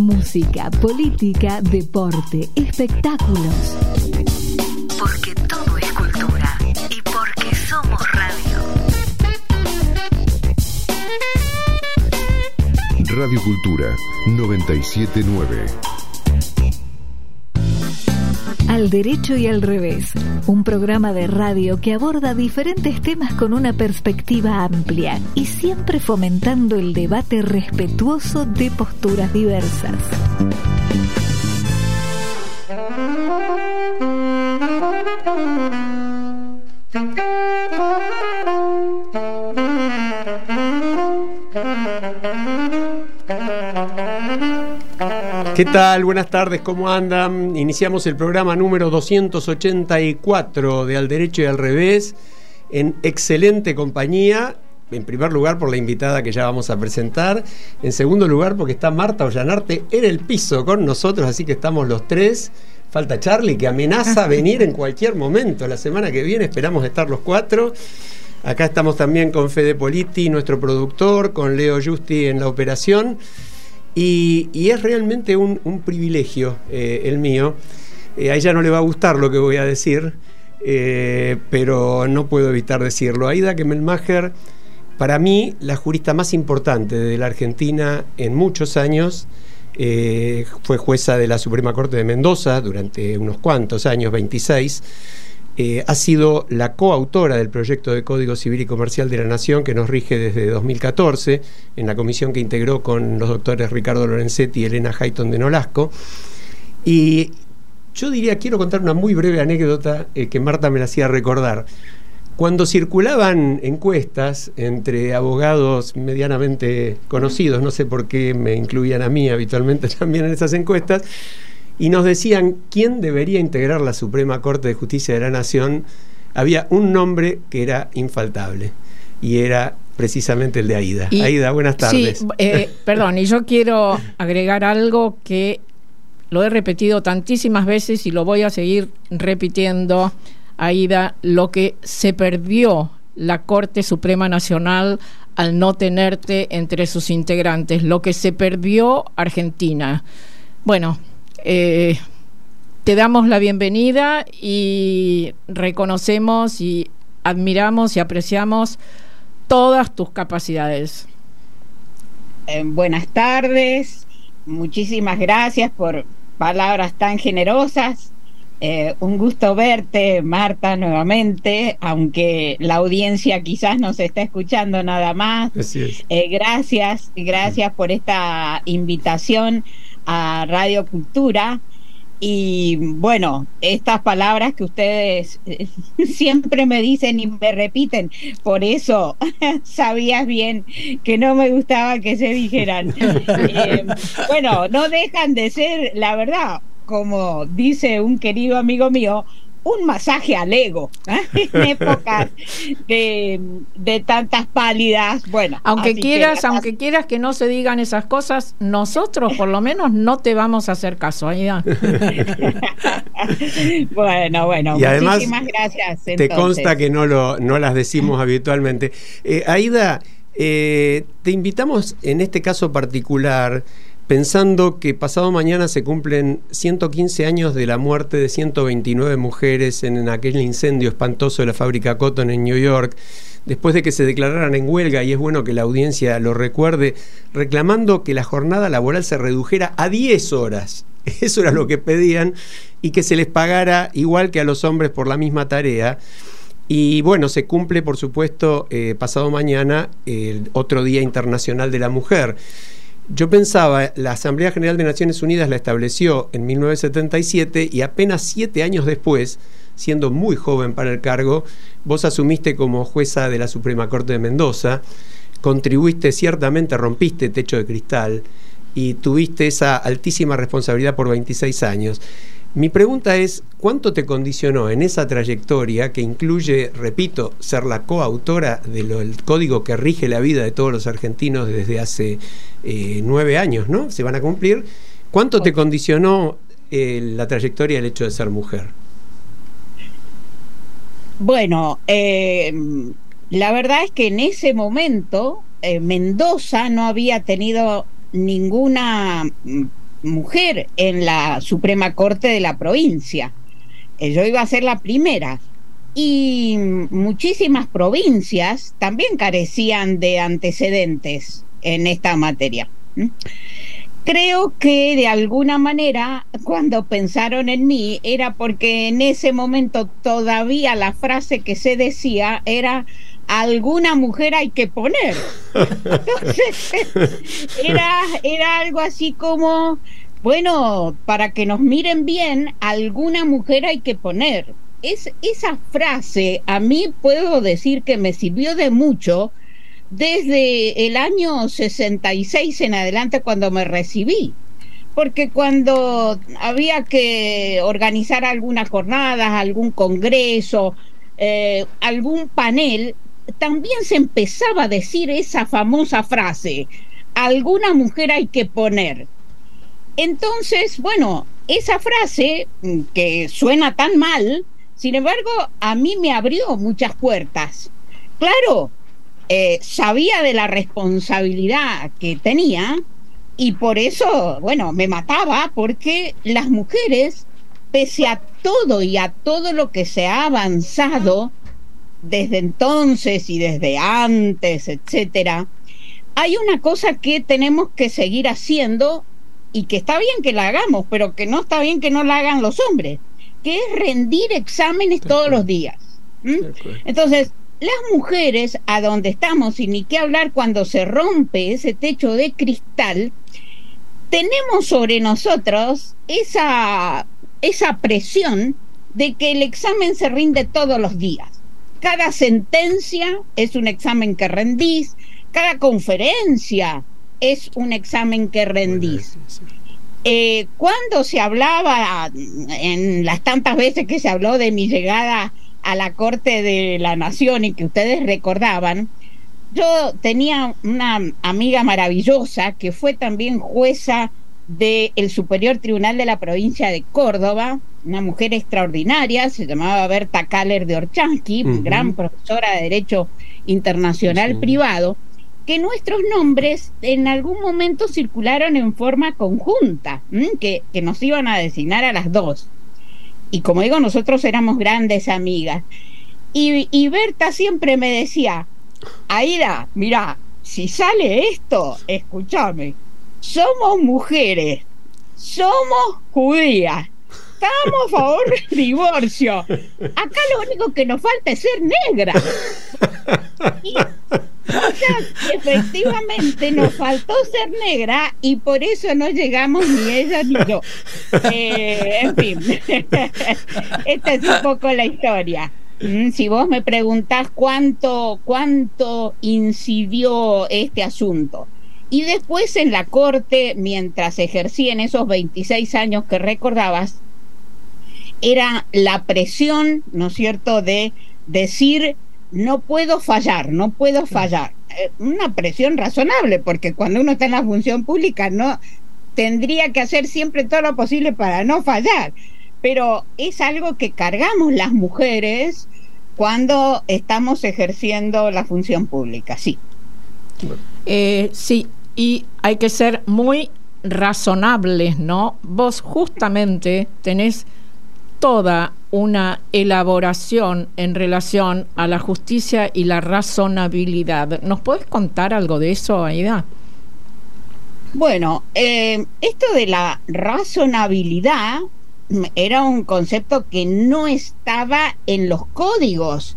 música, política, deporte, espectáculos. Porque todo es cultura y porque somos radio. Radio Cultura 979. Al derecho y al revés, un programa de radio que aborda diferentes temas con una perspectiva amplia y siempre fomentando el debate respetuoso de posturas diversas. ¿Qué tal? Buenas tardes, ¿cómo andan? Iniciamos el programa número 284 de Al Derecho y al Revés en excelente compañía. En primer lugar, por la invitada que ya vamos a presentar. En segundo lugar, porque está Marta Ollanarte en el piso con nosotros, así que estamos los tres. Falta Charlie, que amenaza venir en cualquier momento. La semana que viene esperamos estar los cuatro. Acá estamos también con Fede Politi, nuestro productor, con Leo Justi en la operación. Y, es realmente un, privilegio eh, el mío. Eh, a ella no le va a gustar lo que voy a decir, eh, pero no puedo evitar decirlo. Aida Kemelmacher, para mí, la jurista más importante de la Argentina en muchos años, fue jueza de la Suprema Corte de Mendoza durante unos cuantos años, 26 eh, ha sido la coautora del proyecto de Código Civil y Comercial de la Nación que nos rige desde 2014 en la comisión que integró con los doctores Ricardo Lorenzetti y Elena Hayton de Nolasco. Y yo diría, quiero contar una muy breve anécdota eh, que Marta me la hacía recordar. Cuando circulaban encuestas entre abogados medianamente conocidos, no sé por qué me incluían a mí habitualmente también en esas encuestas, y nos decían quién debería integrar la Suprema Corte de Justicia de la Nación, había un nombre que era infaltable y era precisamente el de Aida. Aida, buenas tardes. Sí, eh, perdón, y yo quiero agregar algo que lo he repetido tantísimas veces y lo voy a seguir repitiendo, Aida, lo que se perdió la Corte Suprema Nacional al no tenerte entre sus integrantes, lo que se perdió Argentina. Bueno, eh, te damos la bienvenida y reconocemos y admiramos y apreciamos todas tus capacidades. Eh, buenas tardes, muchísimas gracias por palabras tan generosas. Eh, un gusto verte, Marta, nuevamente, aunque la audiencia quizás nos está escuchando nada más. gracias, gracias por esta invitación a Radio Cultura. Y bueno, estas palabras que ustedes eh, siempre me dicen y me repiten, por eso sabías bien que no me gustaba que se dijeran. Eh, bueno, no dejan de ser, la verdad, como dice un querido amigo mío, un masaje al ego ¿eh? en épocas de, tantas pálidas. Bueno, aunque quieras, aunque quieras que no se digan esas cosas, nosotros por lo menos no te vamos a hacer caso. Aida. bueno, bueno, y muchísimas gracias. Te consta que no lo no las decimos habitualmente. Eh, Aida, eh, te invitamos en este caso particular pensando que pasado mañana se cumplen 115 años de la muerte de 129 mujeres en aquel incendio espantoso de la fábrica Cotton en New York, después de que se declararan en huelga, y es bueno que la audiencia lo recuerde, reclamando que la jornada laboral se redujera a 10 horas. Eso era lo que pedían, y que se les pagara igual que a los hombres por la misma tarea. Y bueno, se cumple, por supuesto, eh, pasado mañana el otro Día Internacional de la Mujer. Yo pensaba, la Asamblea General de Naciones Unidas la estableció en 1977 y apenas siete años después, siendo muy joven para el cargo, vos asumiste como jueza de la Suprema Corte de Mendoza, contribuiste ciertamente, rompiste techo de cristal y tuviste esa altísima responsabilidad por 26 años. Mi pregunta es, ¿cuánto te condicionó en esa trayectoria que incluye, repito, ser la coautora del código que rige la vida de todos los argentinos desde hace eh, nueve años, ¿no? Se van a cumplir. ¿Cuánto te condicionó eh, la trayectoria el hecho de ser mujer? Bueno, eh, la verdad es que en ese momento Mendoza no había tenido ninguna mm, mujer en la Suprema Corte de la provincia. Eh, yo iba a ser la primera. Y muchísimas provincias también carecían de antecedentes en esta materia. Creo que de alguna manera cuando pensaron en mí era porque en ese momento todavía la frase que se decía era alguna mujer hay que poner. Entonces, era, era algo así como, bueno, para que nos miren bien, alguna mujer hay que poner. Es, esa frase a mí puedo decir que me sirvió de mucho desde el año 66 en adelante cuando me recibí. Porque cuando había que organizar algunas jornadas, algún congreso, eh, algún panel, también se empezaba a decir esa famosa frase, alguna mujer hay que poner. Entonces, bueno, esa frase mm, que suena tan mal, sin embargo, a mí me abrió muchas puertas. Claro, eh, sabía de la responsabilidad que tenía y por eso, bueno, me mataba porque las mujeres, pese a todo y a todo lo que se ha avanzado, desde entonces y desde antes, etcétera, hay una cosa que tenemos que seguir haciendo y que está bien que la hagamos, pero que no está bien que no la hagan los hombres, que es rendir exámenes todos los días. Entonces, las mujeres, a donde estamos, y ni qué hablar cuando se rompe ese techo de cristal, tenemos sobre nosotros esa, esa presión de que el examen se rinde todos los días cada sentencia es un examen que rendís, cada conferencia es un examen que rendís. Eh, cuando se hablaba, en las tantas veces que se habló de mi llegada a la Corte de la Nación y que ustedes recordaban, yo tenía una amiga maravillosa que fue también jueza del Superior Tribunal de la provincia de Córdoba, una mujer extraordinaria, se llamaba Berta Kaller de Orchansky, gran profesora de Derecho Internacional Privado, que nuestros nombres en algún momento circularon en forma conjunta, que, que nos iban a designar a las dos. Y como digo, nosotros éramos grandes amigas. Y, y Berta siempre me decía, Aida, mira, si sale esto, escúchame, somos mujeres, somos judías, estamos a favor del divorcio. Acá lo único que nos falta es ser negra. Y, o sea, efectivamente nos faltó ser negra y por eso no llegamos ni ella ni yo. Eh, en fin, esta es un poco la historia. Mm, si vos me preguntás cuánto, cuánto incidió este asunto. Y después en la corte, mientras ejercí en esos 26 años que recordabas, era la presión, ¿no es cierto?, de decir, no puedo fallar, no puedo fallar. Eh, una presión razonable, porque cuando uno está en la función pública, no tendría que hacer siempre todo lo posible para no fallar. Pero es algo que cargamos las mujeres cuando estamos ejerciendo la función pública, sí. Eh, sí, y hay que ser muy razonables, ¿no? Vos justamente tenés toda una elaboración en relación a la justicia y la razonabilidad. ¿Nos puedes contar algo de eso, Aida? Bueno, eh, esto de la razonabilidad era un concepto que no estaba en los códigos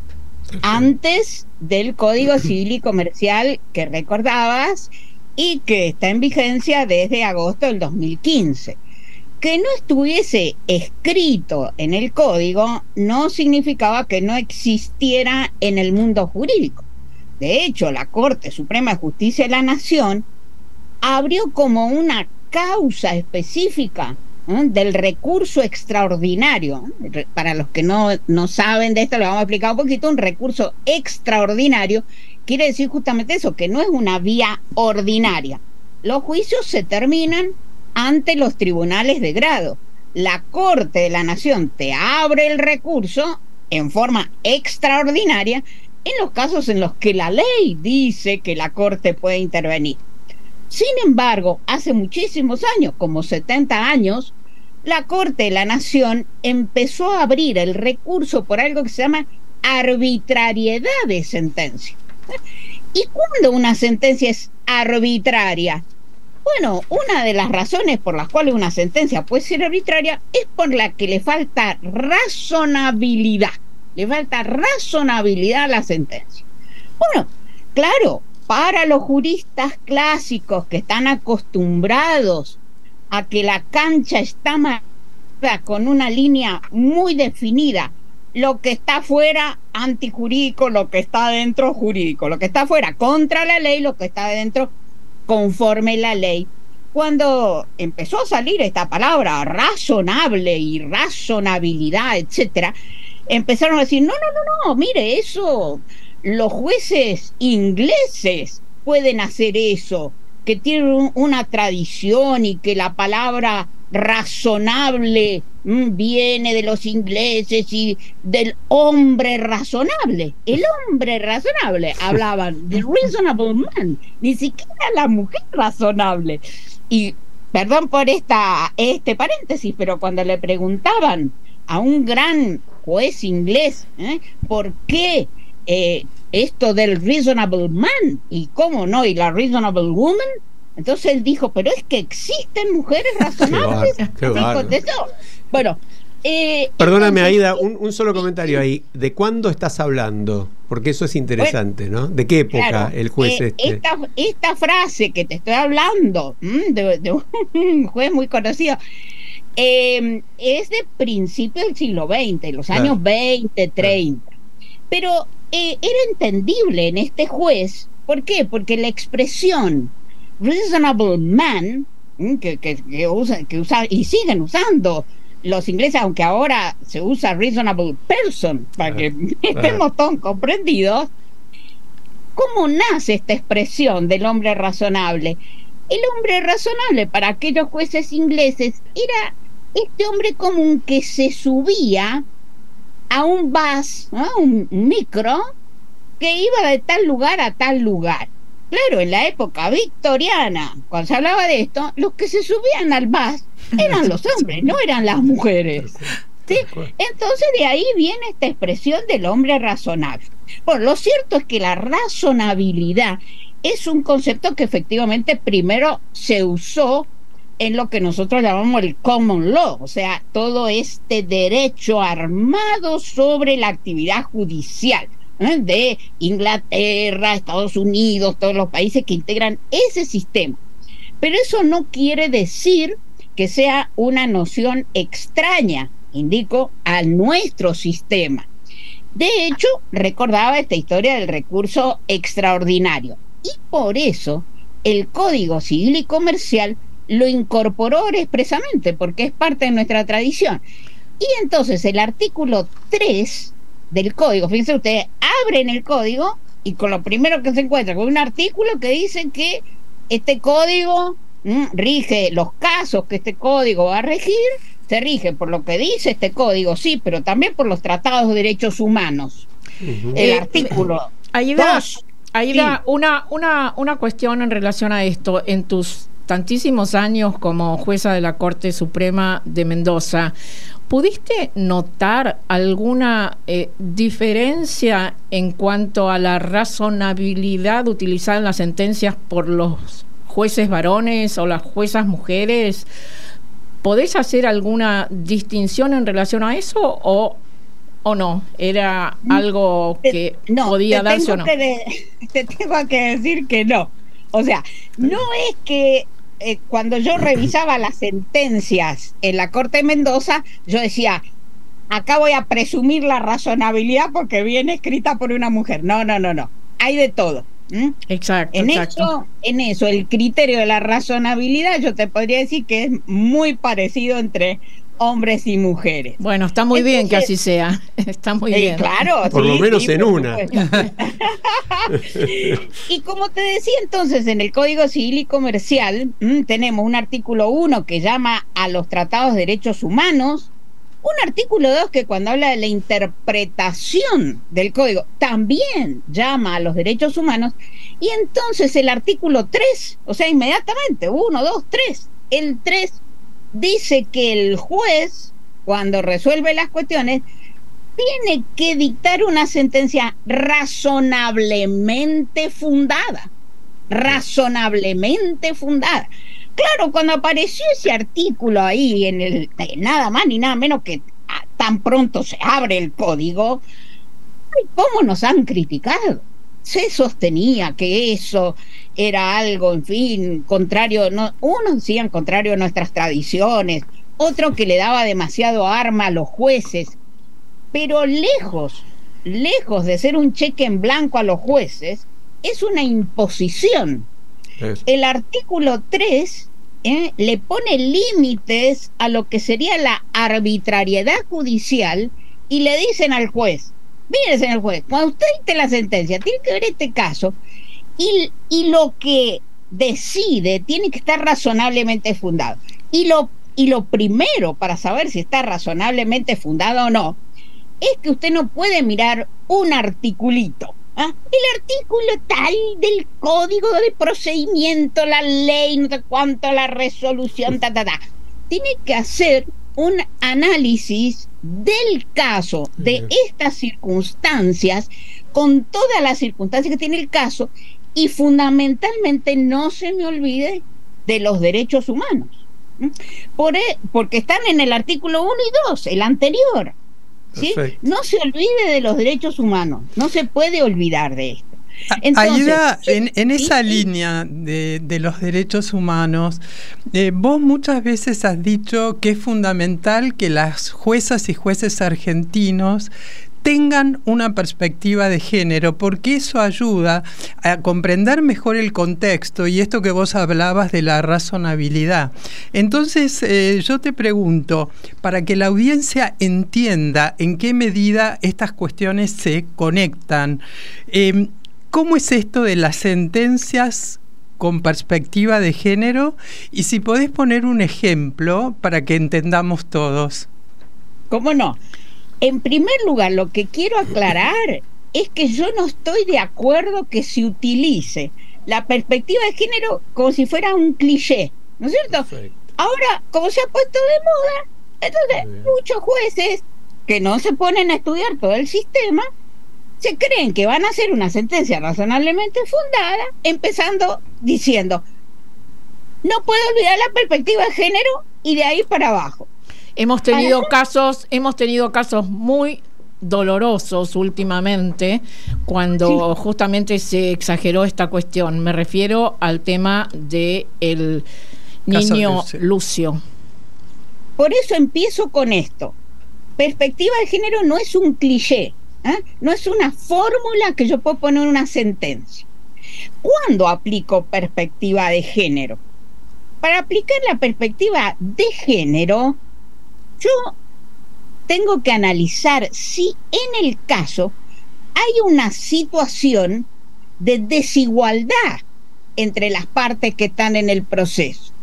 antes del Código Civil y Comercial que recordabas y que está en vigencia desde agosto del 2015 que no estuviese escrito en el código no significaba que no existiera en el mundo jurídico. De hecho, la Corte Suprema de Justicia de la Nación abrió como una causa específica del recurso extraordinario. Para los que no, no saben de esto, lo vamos a explicar un poquito. Un recurso extraordinario quiere decir justamente eso, que no es una vía ordinaria. Los juicios se terminan ante los tribunales de grado. La Corte de la Nación te abre el recurso en forma extraordinaria en los casos en los que la ley dice que la Corte puede intervenir. Sin embargo, hace muchísimos años, como 70 años, la Corte de la Nación empezó a abrir el recurso por algo que se llama arbitrariedad de sentencia. ¿Y cuándo una sentencia es arbitraria? Bueno, una de las razones por las cuales una sentencia puede ser arbitraria es por la que le falta razonabilidad. Le falta razonabilidad a la sentencia. Bueno, claro, para los juristas clásicos que están acostumbrados a que la cancha está marcada con una línea muy definida, lo que está fuera antijurídico, lo que está dentro jurídico, lo que está fuera contra la ley, lo que está dentro conforme la ley. Cuando empezó a salir esta palabra razonable y razonabilidad, etcétera, empezaron a decir, no, no, no, no, mire, eso, los jueces ingleses pueden hacer eso, que tienen una tradición y que la palabra razonable mm, viene de los ingleses y del hombre razonable. El hombre razonable, hablaban de reasonable man, ni siquiera la mujer razonable. Y perdón por esta, este paréntesis, pero cuando le preguntaban a un gran juez inglés ¿eh? por qué eh, esto del reasonable man y cómo no, y la reasonable woman, entonces él dijo, pero es que existen mujeres razonables. Qué bárbaro. Bueno, eh, Perdóname, entonces, Aida, un, un solo comentario ahí. ¿De cuándo estás hablando? Porque eso es interesante, ¿no? ¿De qué época claro, el juez eh, este? esta, esta frase que te estoy hablando de, de un juez muy conocido eh, es de principios del siglo XX, los Claro. años 20, 30. Pero eh, era entendible en este juez. ¿Por qué? Porque la expresión reasonable man, mm, que, que, que usa, que usa y siguen usando los ingleses, aunque ahora se usa reasonable person, para que estemos todos comprendidos, ¿cómo nace esta expresión del hombre razonable? El hombre razonable para aquellos jueces ingleses era este hombre común que se subía a un bus, ¿no? un micro, que iba de tal lugar a tal lugar. Claro, en la época victoriana, cuando se hablaba de esto, los que se subían al bus eran los hombres, no eran las mujeres. ¿sí? Entonces de ahí viene esta expresión del hombre razonable. Bueno, lo cierto es que la razonabilidad es un concepto que efectivamente primero se usó en lo que nosotros llamamos el common law, o sea, todo este derecho armado sobre la actividad judicial. De Inglaterra, Estados Unidos, todos los países que integran ese sistema. Pero eso no quiere decir que sea una noción extraña, indico, a nuestro sistema. De hecho, recordaba esta historia del recurso extraordinario. Y por eso el Código Civil y Comercial lo incorporó expresamente, porque es parte de nuestra tradición. Y entonces el artículo 3 del código, fíjense ustedes, abren el código y con lo primero que se encuentra con un artículo que dice que este código mm, rige los casos que este código va a regir, se rige por lo que dice este código, sí, pero también por los tratados de derechos humanos. El Eh, artículo Aida, dos, Aida, sí. una, una, una cuestión en relación a esto. En tus tantísimos años como jueza de la Corte Suprema de Mendoza, ¿pudiste notar alguna eh, diferencia en cuanto a la razonabilidad utilizada en las sentencias por los jueces varones o las juezas mujeres? ¿Podés hacer alguna distinción en relación a eso o, o no? ¿Era algo que Te- no, podía te darse o no? que de- te tengo que decir que no. O sea, no es que eh, cuando yo revisaba las sentencias en la Corte de Mendoza, yo decía, acá voy a presumir la razonabilidad porque viene escrita por una mujer. No, no, no, no. Hay de todo. Exacto, En exacto. eso, en eso, el criterio de la razonabilidad, yo te podría decir que es muy parecido entre hombres y mujeres. Bueno, está muy bien que así sea. Está muy Eh, bien. claro, Por lo menos sí, en una. y como te decía entonces, en el Código Civil y Comercial mm, tenemos un artículo 1 que llama a los tratados de derechos humanos, Un artículo 2 que cuando habla de la interpretación del código también llama a los derechos humanos. Y entonces el artículo 3, o sea, inmediatamente, 1, 2, 3, el 3 dice que el juez, cuando resuelve las cuestiones, tiene que dictar una sentencia razonablemente fundada. Razonablemente fundada. Claro, cuando apareció ese artículo ahí, en el nada más ni nada menos que tan pronto se abre el código, ¿cómo nos han criticado? Se sostenía que eso era algo, en fin, contrario, no, unos decían contrario a nuestras tradiciones, otro que le daba demasiado arma a los jueces, pero lejos, lejos de ser un cheque en blanco a los jueces, es una imposición el artículo 3 ¿eh? le pone límites a lo que sería la arbitrariedad judicial y le dicen al juez, mire señor juez, cuando usted dicte la sentencia, tiene que ver este caso y, y lo que decide tiene que estar razonablemente fundado. Y lo, y lo primero para saber si está razonablemente fundado o no es que usted no puede mirar un articulito ¿Ah? El artículo tal del código de procedimiento, la ley, no sé cuánto, la resolución, ta, ta, ta. Tiene que hacer un análisis del caso, de estas circunstancias, con todas las circunstancias que tiene el caso, y fundamentalmente no se me olvide de los derechos humanos. Por, e, porque están en el artículo 1 y 2, el anterior. No se olvide de los derechos humanos, no se puede olvidar de esto. Aida, en, esa línea de, los derechos humanos, eh, vos muchas veces has dicho que es fundamental que las juezas y jueces argentinos tengan una perspectiva de género, porque eso ayuda a comprender mejor el contexto y esto que vos hablabas de la razonabilidad. Entonces, eh, yo te pregunto, para que la audiencia entienda en qué medida estas cuestiones se conectan, em, ¿cómo es esto de las sentencias con perspectiva de género? Y si podés poner un ejemplo para que entendamos todos. ¿Cómo no? En primer lugar, lo que quiero aclarar es que yo no estoy de acuerdo que se utilice la perspectiva de género como si fuera un cliché, ¿no es cierto? Ahora, como se ha puesto de moda, entonces muchos jueces que no se ponen a estudiar todo el sistema, se creen que van a hacer una sentencia razonablemente fundada, empezando diciendo, no puedo olvidar la perspectiva de género y de ahí para abajo. Hemos tenido casos, hemos tenido casos muy dolorosos últimamente cuando justamente se exageró esta cuestión. Me refiero al tema de el niño Lucio. Por eso empiezo con esto. Perspectiva de género no es un cliché, ¿eh? no es una fórmula que yo puedo poner en una sentencia. ¿Cuándo aplico perspectiva de género? Para aplicar la perspectiva de género, yo tengo que analizar si en el caso hay una situación de desigualdad entre las partes que están en el proceso.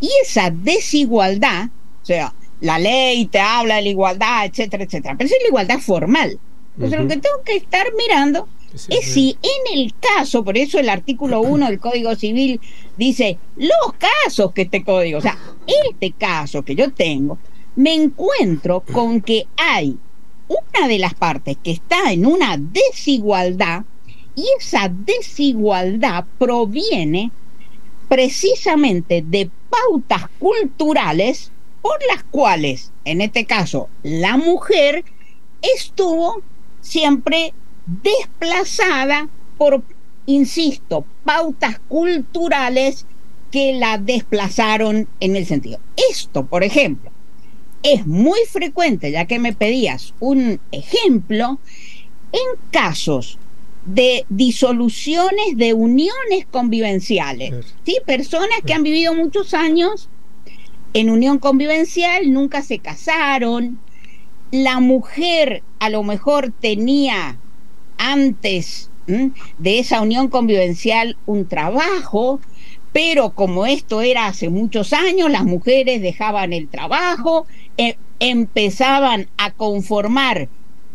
Y esa desigualdad, o sea, la ley te habla de la igualdad, etcétera, etcétera, pero es la igualdad formal. Entonces lo que tengo que estar mirando es si en el caso, por eso el artículo 1 del Código Civil dice los casos que este código, o sea, este caso que yo tengo, me encuentro con que hay una de las partes que está en una desigualdad y esa desigualdad proviene precisamente de pautas culturales por las cuales, en este caso, la mujer estuvo siempre desplazada por, insisto, pautas culturales que la desplazaron en el sentido. Esto, por ejemplo, es muy frecuente, ya que me pedías un ejemplo, en casos de disoluciones de uniones convivenciales. ¿sí? Personas que han vivido muchos años en unión convivencial, nunca se casaron. La mujer a lo mejor tenía antes de esa unión convivencial un trabajo, pero como esto era hace muchos años, las mujeres dejaban el trabajo, eh, empezaban a conformar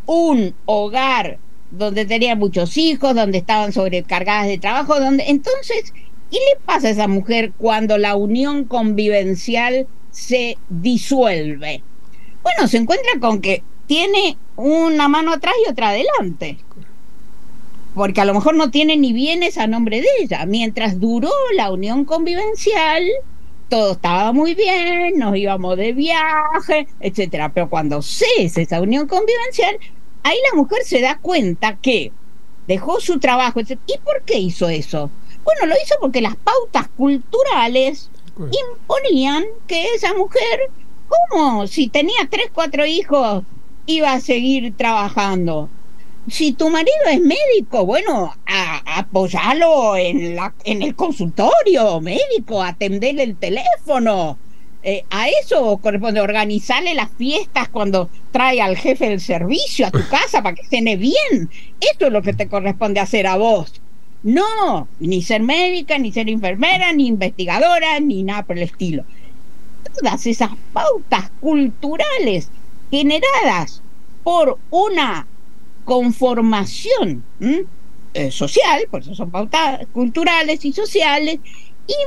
un hogar donde tenían muchos hijos, donde estaban sobrecargadas de trabajo, donde entonces, ¿qué le pasa a esa mujer cuando la unión convivencial se disuelve? Bueno, se encuentra con que tiene una mano atrás y otra adelante. Porque a lo mejor no tiene ni bienes a nombre de ella. Mientras duró la unión convivencial, todo estaba muy bien, nos íbamos de viaje, etcétera. Pero cuando cesa esa unión convivencial, ahí la mujer se da cuenta que dejó su trabajo. ¿Y por qué hizo eso? Bueno, lo hizo porque las pautas culturales imponían que esa mujer, ¿cómo? Si tenía tres, cuatro hijos, iba a seguir trabajando. Si tu marido es médico, bueno, a, apoyalo en, la, en el consultorio médico, atenderle el teléfono. Eh, a eso corresponde organizarle las fiestas cuando trae al jefe del servicio a tu casa para que cene bien. Esto es lo que te corresponde hacer a vos. No, ni ser médica, ni ser enfermera, ni investigadora, ni nada por el estilo. Todas esas pautas culturales generadas por una conformación eh, social, por eso son pautas culturales y sociales,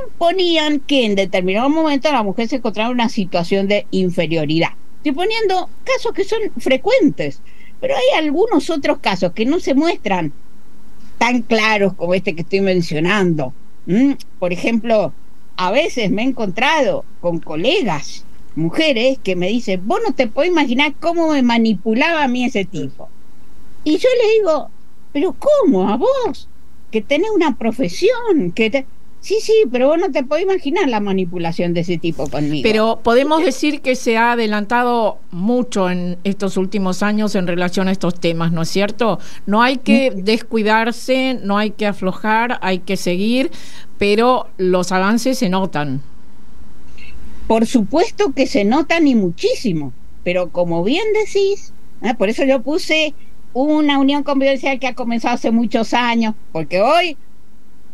imponían que en determinado momento la mujer se encontraba en una situación de inferioridad. Estoy poniendo casos que son frecuentes, pero hay algunos otros casos que no se muestran tan claros como este que estoy mencionando. Por ejemplo, a veces me he encontrado con colegas mujeres que me dicen, vos no te puedes imaginar cómo me manipulaba a mí ese tipo. Y yo le digo, pero ¿cómo? ¿A vos? Que tenés una profesión, que te... Sí, sí, pero vos no te podés imaginar la manipulación de ese tipo conmigo. Pero podemos decir que se ha adelantado mucho en estos últimos años en relación a estos temas, ¿no es cierto? No hay que mm. descuidarse, no hay que aflojar, hay que seguir, pero los avances se notan. Por supuesto que se notan y muchísimo, pero como bien decís, ¿eh? por eso yo puse una unión convivencial que ha comenzado hace muchos años, porque hoy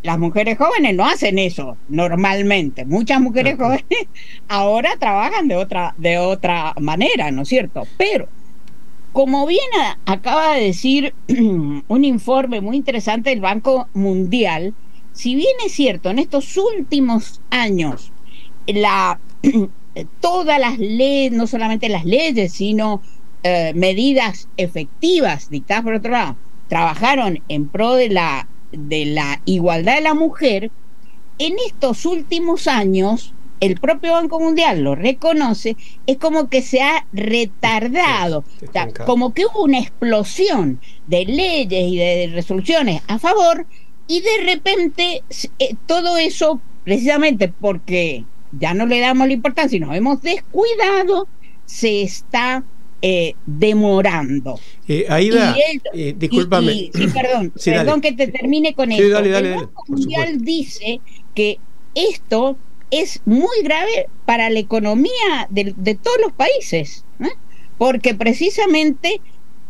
las mujeres jóvenes no hacen eso normalmente. Muchas mujeres jóvenes ahora trabajan de otra, de otra manera, ¿no es cierto? Pero, como bien acaba de decir un informe muy interesante del Banco Mundial, si bien es cierto, en estos últimos años, la, todas las leyes, no solamente las leyes, sino eh, medidas efectivas dictadas por otro lado, trabajaron en pro de la de la igualdad de la mujer, en estos últimos años, el propio Banco Mundial lo reconoce, es como que se ha retardado, como que hubo una explosión de leyes y de resoluciones a favor y de repente eh, todo eso, precisamente porque ya no le damos la importancia y nos hemos descuidado, se está eh, demorando. Eh, Aida, eh, discúlpame. perdón, perdón que te termine con esto. el Banco Mundial dice que esto es muy grave para la economía de, de todos los países, ¿eh? porque precisamente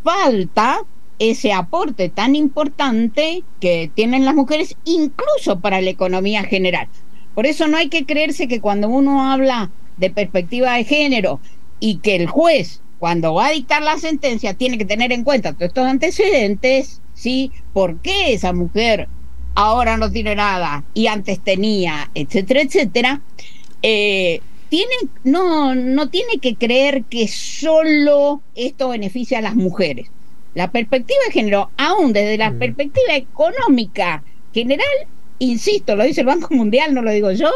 falta ese aporte tan importante que tienen las mujeres, incluso para la economía general. Por eso no hay que creerse que cuando uno habla de perspectiva de género y que el juez cuando va a dictar la sentencia tiene que tener en cuenta todos estos antecedentes, ¿sí? ¿Por qué esa mujer ahora no tiene nada y antes tenía, etcétera, etcétera? Eh, tiene, no, no tiene que creer que solo esto beneficia a las mujeres. La perspectiva de género, aún desde la mm. perspectiva económica general, insisto, lo dice el Banco Mundial, no lo digo yo,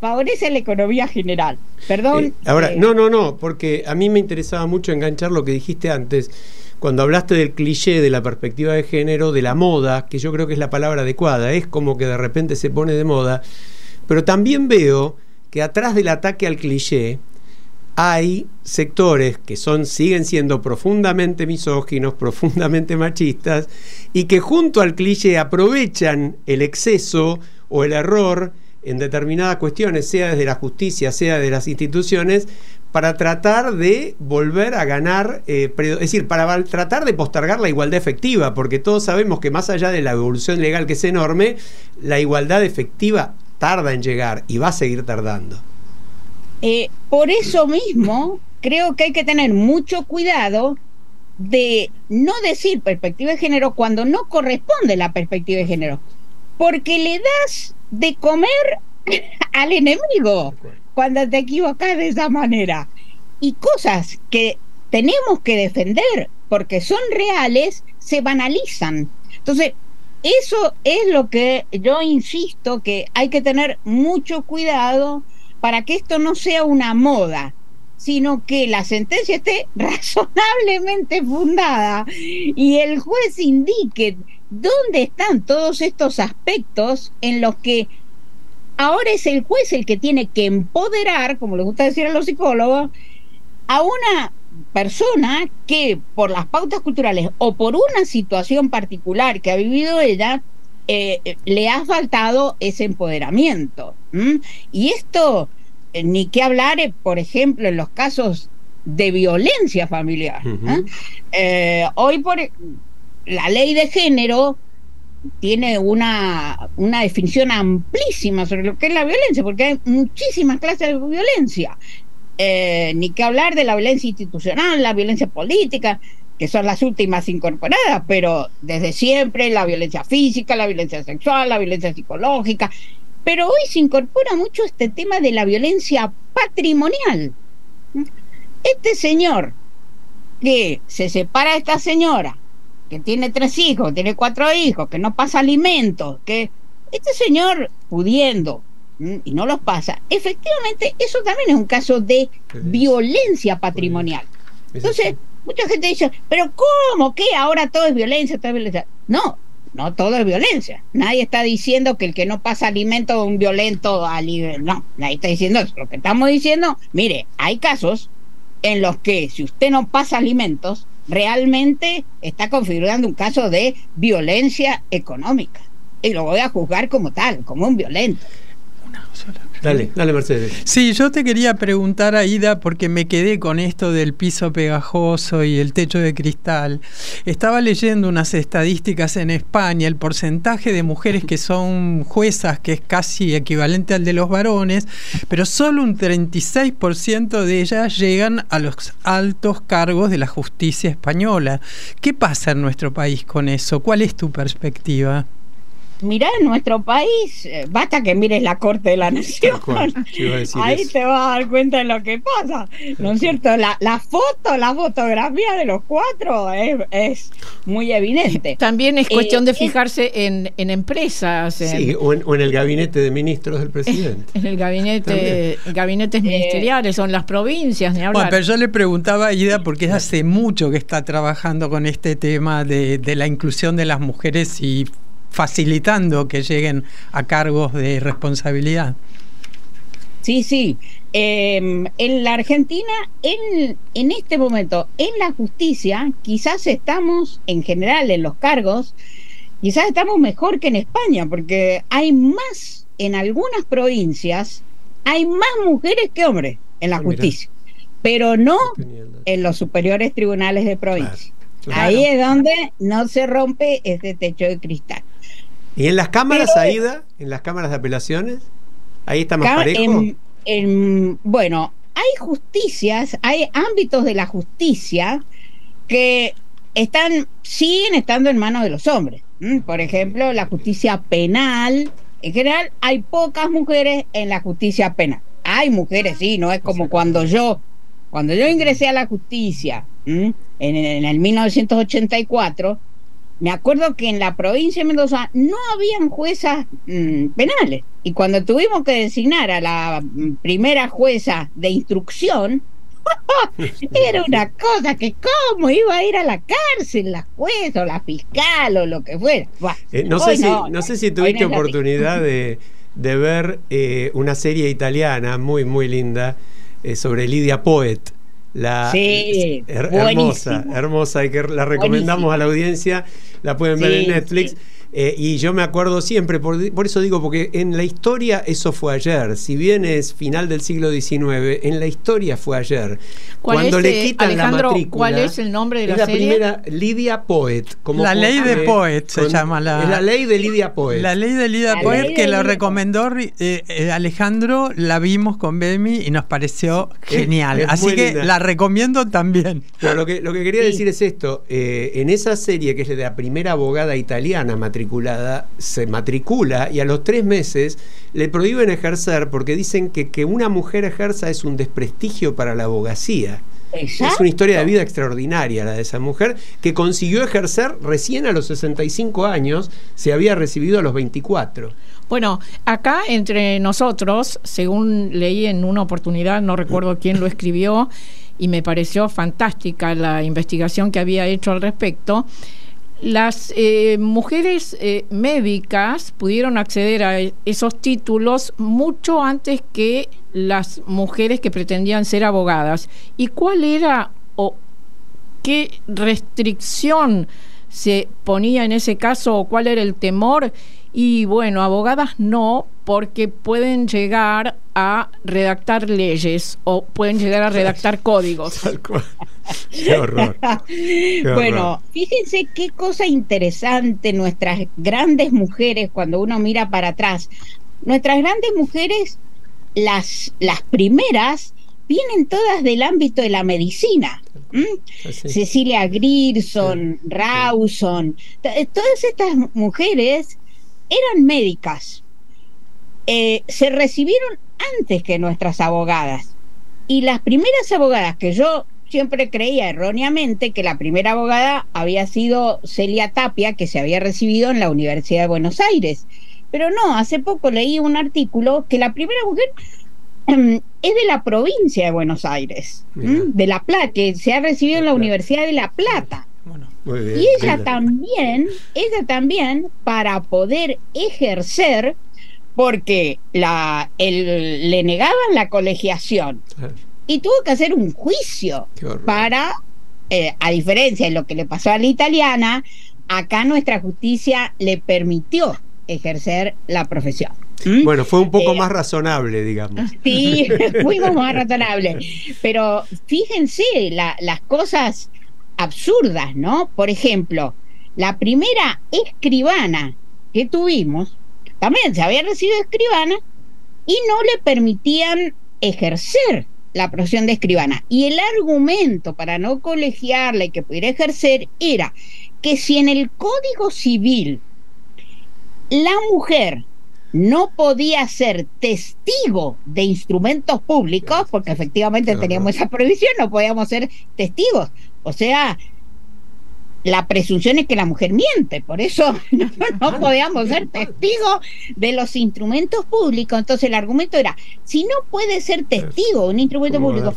favorece la economía general. Perdón. Eh, ahora, eh, no, no, no, porque a mí me interesaba mucho enganchar lo que dijiste antes, cuando hablaste del cliché de la perspectiva de género, de la moda, que yo creo que es la palabra adecuada, es como que de repente se pone de moda, pero también veo que atrás del ataque al cliché hay sectores que son siguen siendo profundamente misóginos, profundamente machistas y que junto al cliché aprovechan el exceso o el error en determinadas cuestiones, sea desde la justicia, sea de las instituciones, para tratar de volver a ganar, eh, es decir, para tratar de postergar la igualdad efectiva, porque todos sabemos que más allá de la evolución legal que es enorme, la igualdad efectiva tarda en llegar y va a seguir tardando. Eh, por eso mismo creo que hay que tener mucho cuidado de no decir perspectiva de género cuando no corresponde la perspectiva de género, porque le das de comer al enemigo cuando te equivocas de esa manera. Y cosas que tenemos que defender porque son reales, se banalizan. Entonces, eso es lo que yo insisto que hay que tener mucho cuidado para que esto no sea una moda, sino que la sentencia esté razonablemente fundada y el juez indique dónde están todos estos aspectos en los que ahora es el juez el que tiene que empoderar, como le gusta decir a los psicólogos, a una persona que por las pautas culturales o por una situación particular que ha vivido ella, eh, le ha faltado ese empoderamiento. Y esto, eh, ni que hablar, eh, por ejemplo, en los casos de violencia familiar. hoy por la ley de género tiene una, una definición amplísima sobre lo que es la violencia, porque hay muchísimas clases de violencia. Eh, ni que hablar de la violencia institucional, la violencia política, que son las últimas incorporadas, pero desde siempre la violencia física, la violencia sexual, la violencia psicológica. Pero hoy se incorpora mucho este tema de la violencia patrimonial. Este señor que se separa de esta señora, que tiene tres hijos, tiene cuatro hijos, que no pasa alimentos, que este señor pudiendo y no los pasa, efectivamente eso también es un caso de violencia patrimonial. Entonces, mucha gente dice, pero ¿cómo? ¿Qué? Ahora todo es violencia, todo es violencia. No, no todo es violencia. Nadie está diciendo que el que no pasa alimento es un violento. No, nadie está diciendo eso. Lo que estamos diciendo, mire, hay casos en los que si usted no pasa alimentos, realmente está configurando un caso de violencia económica. Y lo voy a juzgar como tal, como un violento. Dale, dale Mercedes. Sí, yo te quería preguntar, Aida, porque me quedé con esto del piso pegajoso y el techo de cristal. Estaba leyendo unas estadísticas en España, el porcentaje de mujeres que son juezas, que es casi equivalente al de los varones, pero solo un 36% de ellas llegan a los altos cargos de la justicia española. ¿Qué pasa en nuestro país con eso? ¿Cuál es tu perspectiva? Mirá en nuestro país, eh, basta que mires la Corte de la Nación. Ahí te vas a dar cuenta de lo que pasa. ¿No es cierto? La, la foto, la fotografía de los cuatro es, muy evidente. También es cuestión de eh, fijarse en, en empresas. sí, o en, el gabinete de ministros del presidente. En el gabinete, gabinetes eh, ministeriales, son las provincias, ni hablar. Bueno, pero yo le preguntaba a Ida porque hace mucho que está trabajando con este tema de, de la inclusión de las mujeres y facilitando que lleguen a cargos de responsabilidad. Sí, sí. Em, en la Argentina, en, en este momento, en la justicia, quizás estamos, en general, en los cargos, quizás estamos mejor que en España, porque hay más, en algunas provincias, hay más mujeres que hombres en la ah, justicia, pero no en los superiores tribunales de provincia. Ahí es donde no se rompe ese techo de cristal. ¿Y en las cámaras, Aida? ¿En las cámaras de apelaciones? ¿Ahí está más parejo? bueno, hay justicias, hay ámbitos de la justicia que están, siguen estando en manos de los hombres. Por ejemplo, la justicia penal. En general, hay pocas mujeres en la justicia penal. Hay mujeres, sí, no es como cuando yo, cuando yo ingresé a la justicia en, en el 1984 me acuerdo que en la provincia de Mendoza no habían juezas mm, penales. Y cuando tuvimos que designar a la mm, primera jueza de instrucción, era una cosa que cómo iba a ir a la cárcel la jueza o la fiscal o lo que fuera. Eh, no, sé si, no, sé si tuviste oportunidad de, ver eh, una serie italiana muy, muy linda eh, sobre Lidia Poet. La, sí, hermosa, hermosa, y que la recomendamos a la audiencia, la pueden ver en Netflix. Eh, y yo me acuerdo siempre, por, por, eso digo, porque en la historia eso fue ayer. Si bien es final del siglo XIX, en la historia fue ayer. Cuando es, le quitan Alejandro, la matrícula. ¿Cuál es el nombre de la, es la serie? primera, Lidia Poet. Como la ley de eh, Poet se llama la. Es la ley de Lidia Poet. La ley de Lidia La Poet que lo recomendó eh, Alejandro, la vimos con Bemi y nos pareció genial. es Así que linda. la recomiendo también. Pero lo que, lo que quería Sí. decir es esto, eh, en esa serie que es de la primera abogada italiana matriculada, se matricula y a los tres meses le prohíben ejercer porque dicen que que una mujer ejerza es un desprestigio para la abogacía. Es una historia de vida extraordinaria la de esa mujer que consiguió ejercer recién a los 65 años, se había recibido a los 24. Bueno, acá entre nosotros, según leí en una oportunidad, no recuerdo quién lo escribió, y me pareció fantástica la investigación que había hecho al respecto, las eh, mujeres eh, médicas pudieron acceder a esos títulos mucho antes que las mujeres que pretendían ser abogadas. ¿Y cuál era o qué restricción se ponía en ese caso o cuál era el temor? Y bueno, abogadas no, porque pueden llegar a redactar leyes o pueden llegar a redactar códigos. Qué horror. horror. bueno, fíjense qué cosa interesante nuestras grandes mujeres cuando uno mira para atrás. Nuestras grandes mujeres, las, las primeras, vienen todas del ámbito de la medicina. ¿m? Así. Cecilia Grierson, Rawson, todas estas mujeres eran médicas. Eh, se recibieron antes que nuestras abogadas. Y las primeras abogadas que yo siempre creía erróneamente que la primera abogada había sido Celia Tapia, que se había recibido en la Universidad de Buenos Aires. Pero no, hace poco leí un artículo que la primera mujer es de la provincia de Buenos Aires, de La Plata, que se ha recibido en la. Universidad de La Plata. Bien. Y ella también, ella también, para poder ejercer, porque la, el- le negaban la colegiación y tuvo que hacer un juicio para, eh, a diferencia de lo que le pasó a la italiana, acá nuestra justicia le permitió ejercer la profesión. ¿Mm? Bueno, fue un poco Eh, más razonable, digamos. Sí, fuimos más razonables. Pero fíjense la- las cosas absurdas, ¿no? Por ejemplo, la primera escribana que tuvimos, también se había recibido escribana y no le permitían ejercer la profesión de escribana. Y el argumento para no colegiarla y que pudiera ejercer era que si en el Código Civil la mujer no podía ser testigo de instrumentos públicos, porque efectivamente teníamos esa prohibición, no podíamos ser testigos. O sea, la presunción es que la mujer miente, por eso no, no podíamos ser testigos de los instrumentos públicos. Entonces el argumento era, si no puede ser testigo de un instrumento ¿Cómo público?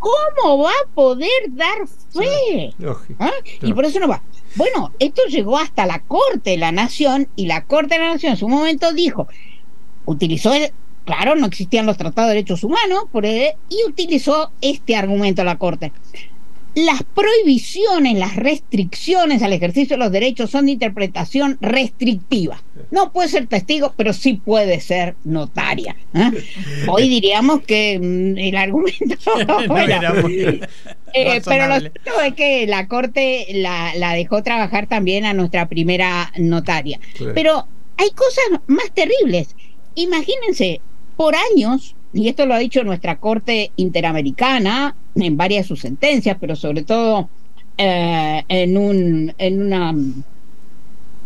¿cómo va a poder dar fe? ¿Ah? Y por eso no va. Bueno, esto llegó hasta la Corte de la Nación y la Corte de la Nación en su momento dijo, utilizó, el- claro, no existían los tratados de derechos humanos, por el- y utilizó este argumento la Corte. Las prohibiciones, las restricciones al ejercicio de los derechos son de interpretación restrictiva. No puede ser testigo, pero sí puede ser notaria. ¿ah? Hoy diríamos que mm, el argumento no bueno, era muy eh, pero lo cierto es que la Corte la, la dejó trabajar también a nuestra primera notaria. Pero hay cosas más terribles. Imagínense, por años, y esto lo ha dicho nuestra Corte Interamericana en varias de sus sentencias, pero sobre todo eh, en, un, en una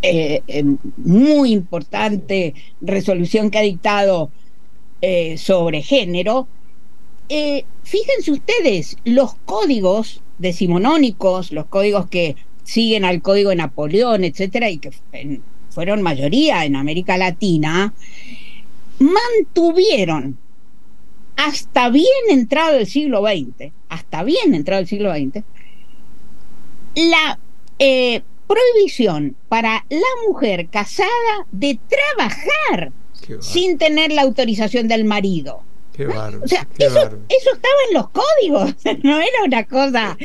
eh, muy importante resolución que ha dictado eh, sobre género, fíjense ustedes, los códigos decimonónicos, los códigos que siguen al código de Napoleón, etcétera, y que fueron mayoría en América Latina, mantuvieron hasta bien entrado el siglo XX, hasta bien entrado el siglo XX, la eh, prohibición para la mujer casada de trabajar sin tener la autorización del marido. Qué bárbaro. O sea, qué eso, estaba en los códigos, no era una cosa,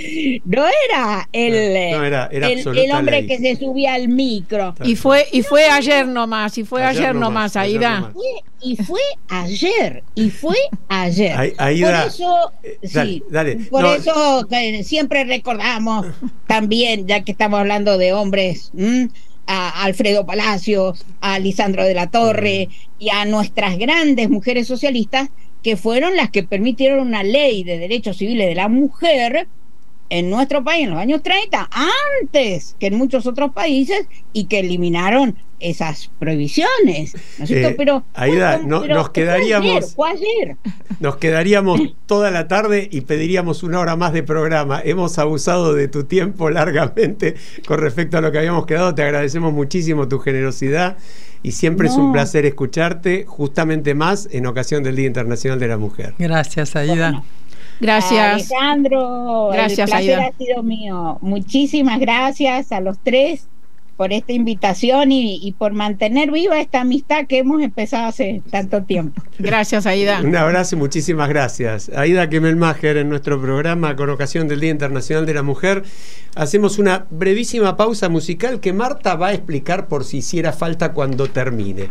no era el, eh, No, era- era el, hombre ley. que se subía al micro. Y fue, y fue ayer nomás, y fue ayer, Ayer nomás, nomás, ayer Aida. nomás. Fue- y fue ayer, y fue ayer. Aida, por eso, eh, sí, dale, dale. por No. eso eh, siempre recordamos también, ya que estamos hablando de hombres, ¿m? a Alfredo Palacio, a Lisandro de la Torre y a nuestras grandes mujeres socialistas que fueron las que permitieron una ley de derechos civiles de la mujer en nuestro país en los años 30, antes que en muchos otros países, y que eliminaron esas prohibiciones. ¿no es cierto? Eh, pero, Aida, no- pero nos fue quedaríamos- ayer, Fue ayer. Nos quedaríamos toda la tarde y pediríamos una hora más de programa. Hemos abusado de tu tiempo largamente con respecto a lo que habíamos quedado. Te agradecemos muchísimo tu generosidad y siempre es un placer escucharte, justamente más en ocasión del Día Internacional de la Mujer. Gracias, Aida. Bueno. Gracias. Alejandro, Gracias, el placer Aida. ha sido mío. Muchísimas gracias a los tres por esta invitación y, y por mantener viva esta amistad que hemos empezado hace tanto tiempo. Gracias, Aida. Un abrazo y muchísimas gracias. Aida Kemelmacher en nuestro programa con ocasión del Día Internacional de la Mujer. Hacemos una brevísima pausa musical que Marta va a explicar por si hiciera falta cuando termine.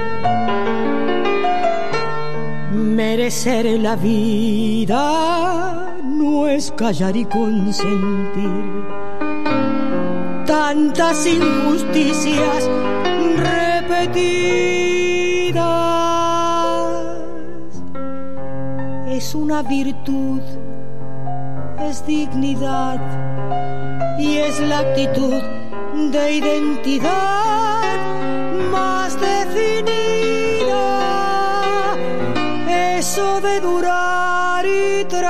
Merecer la vida no es callar y consentir tantas injusticias repetidas. Es una virtud, es dignidad y es la actitud de identidad más definida. Eso de durar y transcurrir.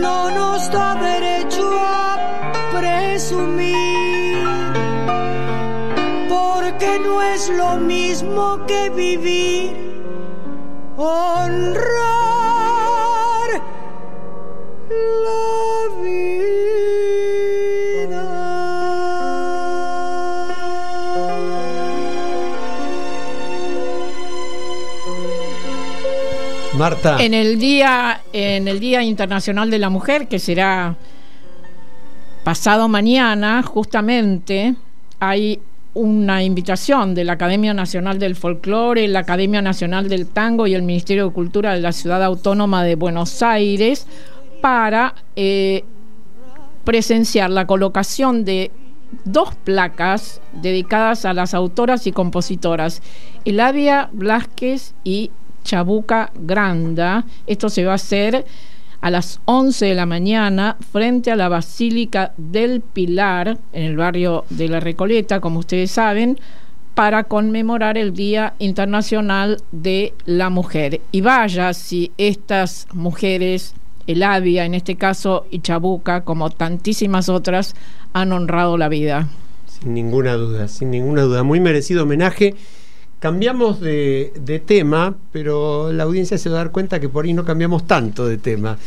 No nos da derecho a presumir, porque no es lo mismo que vivir, honrar En el día, en el Día Internacional de la Mujer, que será pasado mañana, justamente, hay una invitación de la Academia Nacional del Folclore, la Academia Nacional del Tango y el Ministerio de Cultura de la Ciudad Autónoma de Buenos Aires para eh, presenciar la colocación de dos placas dedicadas a las autoras y compositoras, Eladia Blasquez y Chabuca Granda. Esto se va a hacer a las 11 de la mañana frente a la Basílica del Pilar, en el barrio de La Recoleta, como ustedes saben, para conmemorar el Día Internacional de la Mujer. Y vaya si estas mujeres, Eladia en este caso y Chabuca, como tantísimas otras, han honrado la vida. Sin ninguna duda, sin ninguna duda. Muy merecido homenaje. Cambiamos de, tema, pero la audiencia se va a dar cuenta que por ahí no cambiamos tanto de tema.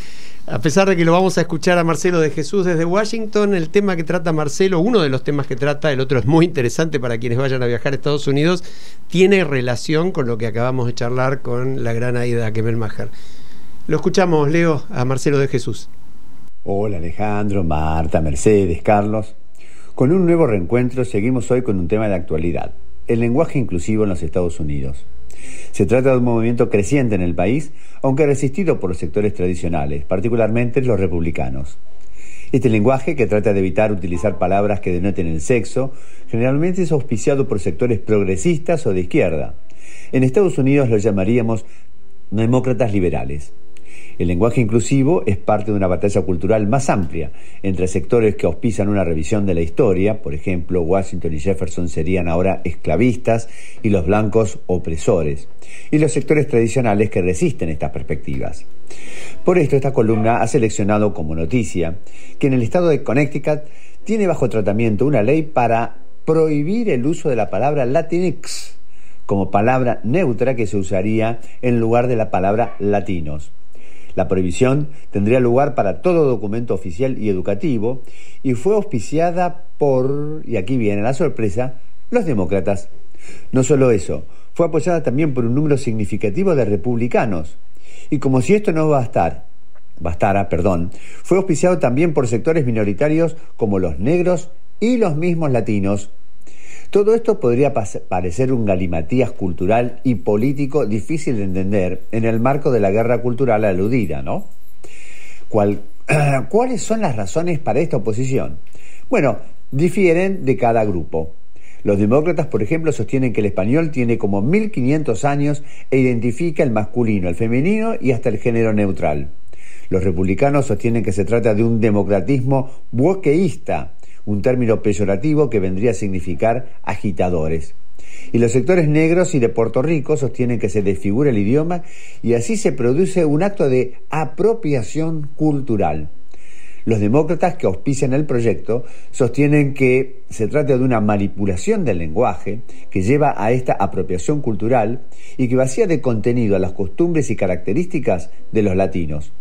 A pesar de que lo vamos a escuchar a Marcelo de Jesús desde Washington, el tema que trata Marcelo, uno de los temas que trata, el otro es muy interesante para quienes vayan a viajar a Estados Unidos, tiene relación con lo que acabamos de charlar con la gran Aida Kemelmacher. Lo escuchamos, Leo, a Marcelo de Jesús. Hola Alejandro, Marta, Mercedes, Carlos. Con un nuevo reencuentro seguimos hoy con un tema de actualidad el lenguaje inclusivo en los Estados Unidos. Se trata de un movimiento creciente en el país, aunque resistido por los sectores tradicionales, particularmente los republicanos. Este lenguaje, que trata de evitar utilizar palabras que denoten el sexo, generalmente es auspiciado por sectores progresistas o de izquierda. En Estados Unidos lo llamaríamos demócratas liberales. El lenguaje inclusivo es parte de una batalla cultural más amplia entre sectores que auspician una revisión de la historia, por ejemplo, Washington y Jefferson serían ahora esclavistas y los blancos opresores, y los sectores tradicionales que resisten estas perspectivas. Por esto, esta columna ha seleccionado como noticia que en el estado de Connecticut tiene bajo tratamiento una ley para prohibir el uso de la palabra Latinx como palabra neutra que se usaría en lugar de la palabra latinos. La prohibición tendría lugar para todo documento oficial y educativo y fue auspiciada por, y aquí viene la sorpresa, los demócratas. No solo eso, fue apoyada también por un número significativo de republicanos. Y como si esto no bastara, bastara, perdón, fue auspiciado también por sectores minoritarios como los negros y los mismos latinos, todo esto podría parecer un galimatías cultural y político difícil de entender en el marco de la guerra cultural aludida, ¿no? ¿Cuáles son las razones para esta oposición? Bueno, difieren de cada grupo. Los demócratas, por ejemplo, sostienen que el español tiene como 1500 años e identifica el masculino, el femenino y hasta el género neutral. Los republicanos sostienen que se trata de un democratismo buoqueísta, un término peyorativo que vendría a significar agitadores. Y los sectores negros y de Puerto Rico sostienen que se desfigura el idioma y así se produce un acto de apropiación cultural. Los demócratas que auspician el proyecto sostienen que se trata de una manipulación del lenguaje que lleva a esta apropiación cultural y que vacía de contenido a las costumbres y características de los latinos.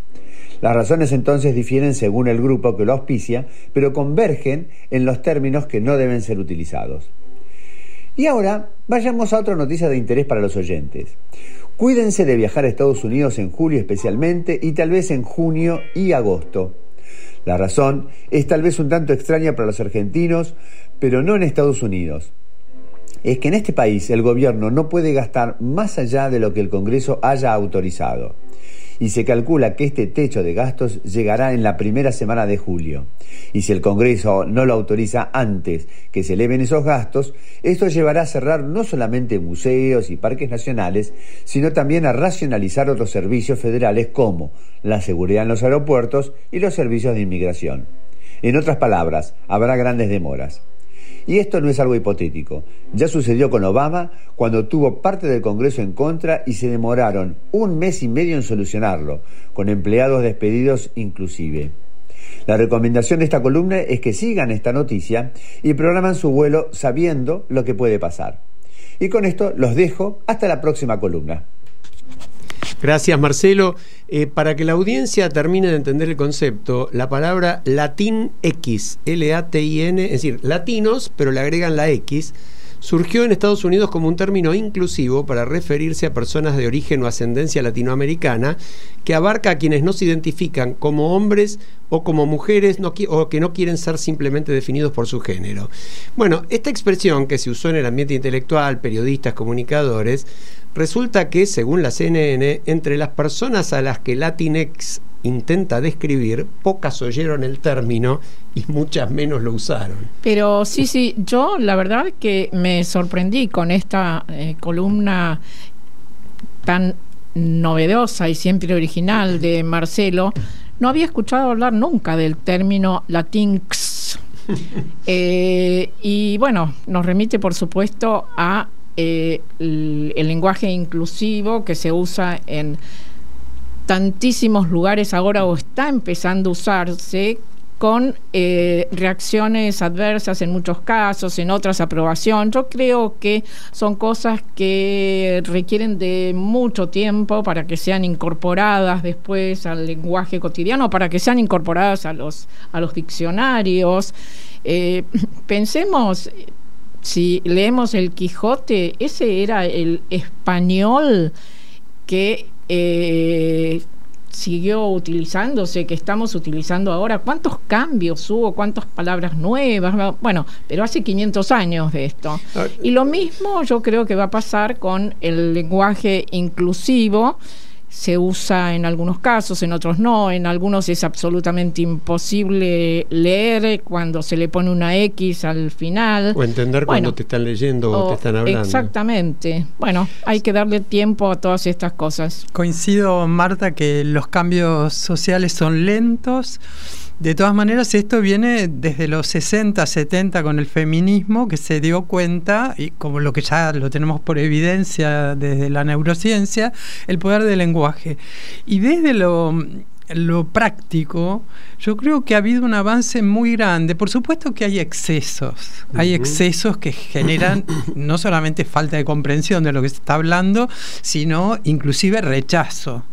Las razones entonces difieren según el grupo que lo auspicia, pero convergen en los términos que no deben ser utilizados. Y ahora vayamos a otra noticia de interés para los oyentes. Cuídense de viajar a Estados Unidos en julio especialmente y tal vez en junio y agosto. La razón es tal vez un tanto extraña para los argentinos, pero no en Estados Unidos. Es que en este país el gobierno no puede gastar más allá de lo que el Congreso haya autorizado y se calcula que este techo de gastos llegará en la primera semana de julio. Y si el Congreso no lo autoriza antes que se eleven esos gastos, esto llevará a cerrar no solamente museos y parques nacionales, sino también a racionalizar otros servicios federales como la seguridad en los aeropuertos y los servicios de inmigración. En otras palabras, habrá grandes demoras. Y esto no es algo hipotético. Ya sucedió con Obama cuando tuvo parte del Congreso en contra y se demoraron un mes y medio en solucionarlo, con empleados despedidos inclusive. La recomendación de esta columna es que sigan esta noticia y programan su vuelo sabiendo lo que puede pasar. Y con esto los dejo hasta la próxima columna. Gracias, Marcelo. Eh, para que la audiencia termine de entender el concepto, la palabra latín X, L-A-T-I-N, es decir, latinos, pero le agregan la X, surgió en Estados Unidos como un término inclusivo para referirse a personas de origen o ascendencia latinoamericana que abarca a quienes no se identifican como hombres o como mujeres o que no quieren ser simplemente definidos por su género. Bueno, esta expresión que se usó en el ambiente intelectual, periodistas, comunicadores, resulta que, según la CNN, entre las personas a las que Latinx intenta describir, pocas oyeron el término y muchas menos lo usaron. Pero sí, sí, yo la verdad que me sorprendí con esta eh, columna tan novedosa y siempre original de Marcelo. No había escuchado hablar nunca del término latinx. Eh, y bueno, nos remite por supuesto a eh, el lenguaje inclusivo que se usa en tantísimos lugares ahora o está empezando a usarse con eh, reacciones adversas en muchos casos, en otras aprobación. Yo creo que son cosas que requieren de mucho tiempo para que sean incorporadas después al lenguaje cotidiano, para que sean incorporadas a los, a los diccionarios. Eh, pensemos, si leemos el Quijote, ese era el español que eh, siguió utilizándose, que estamos utilizando ahora. ¿Cuántos cambios hubo? ¿Cuántas palabras nuevas? Bueno, pero hace 500 años de esto. Ah. Y lo mismo yo creo que va a pasar con el lenguaje inclusivo se usa en algunos casos, en otros no, en algunos es absolutamente imposible leer cuando se le pone una X al final. O entender Bueno, cuando te están leyendo o, o- te están hablando. Exactamente. Bueno, hay que darle tiempo a todas estas cosas. Coincido, Marta, que los cambios sociales son lentos. De todas maneras, esto viene desde los 60, 70 con el feminismo, que se dio cuenta, y como lo que ya lo tenemos por evidencia desde la neurociencia, el poder del lenguaje. Y desde lo, lo práctico, yo creo que ha habido un avance muy grande. Por supuesto que hay excesos, hay excesos que generan no solamente falta de comprensión de lo que se está hablando, sino inclusive rechazo.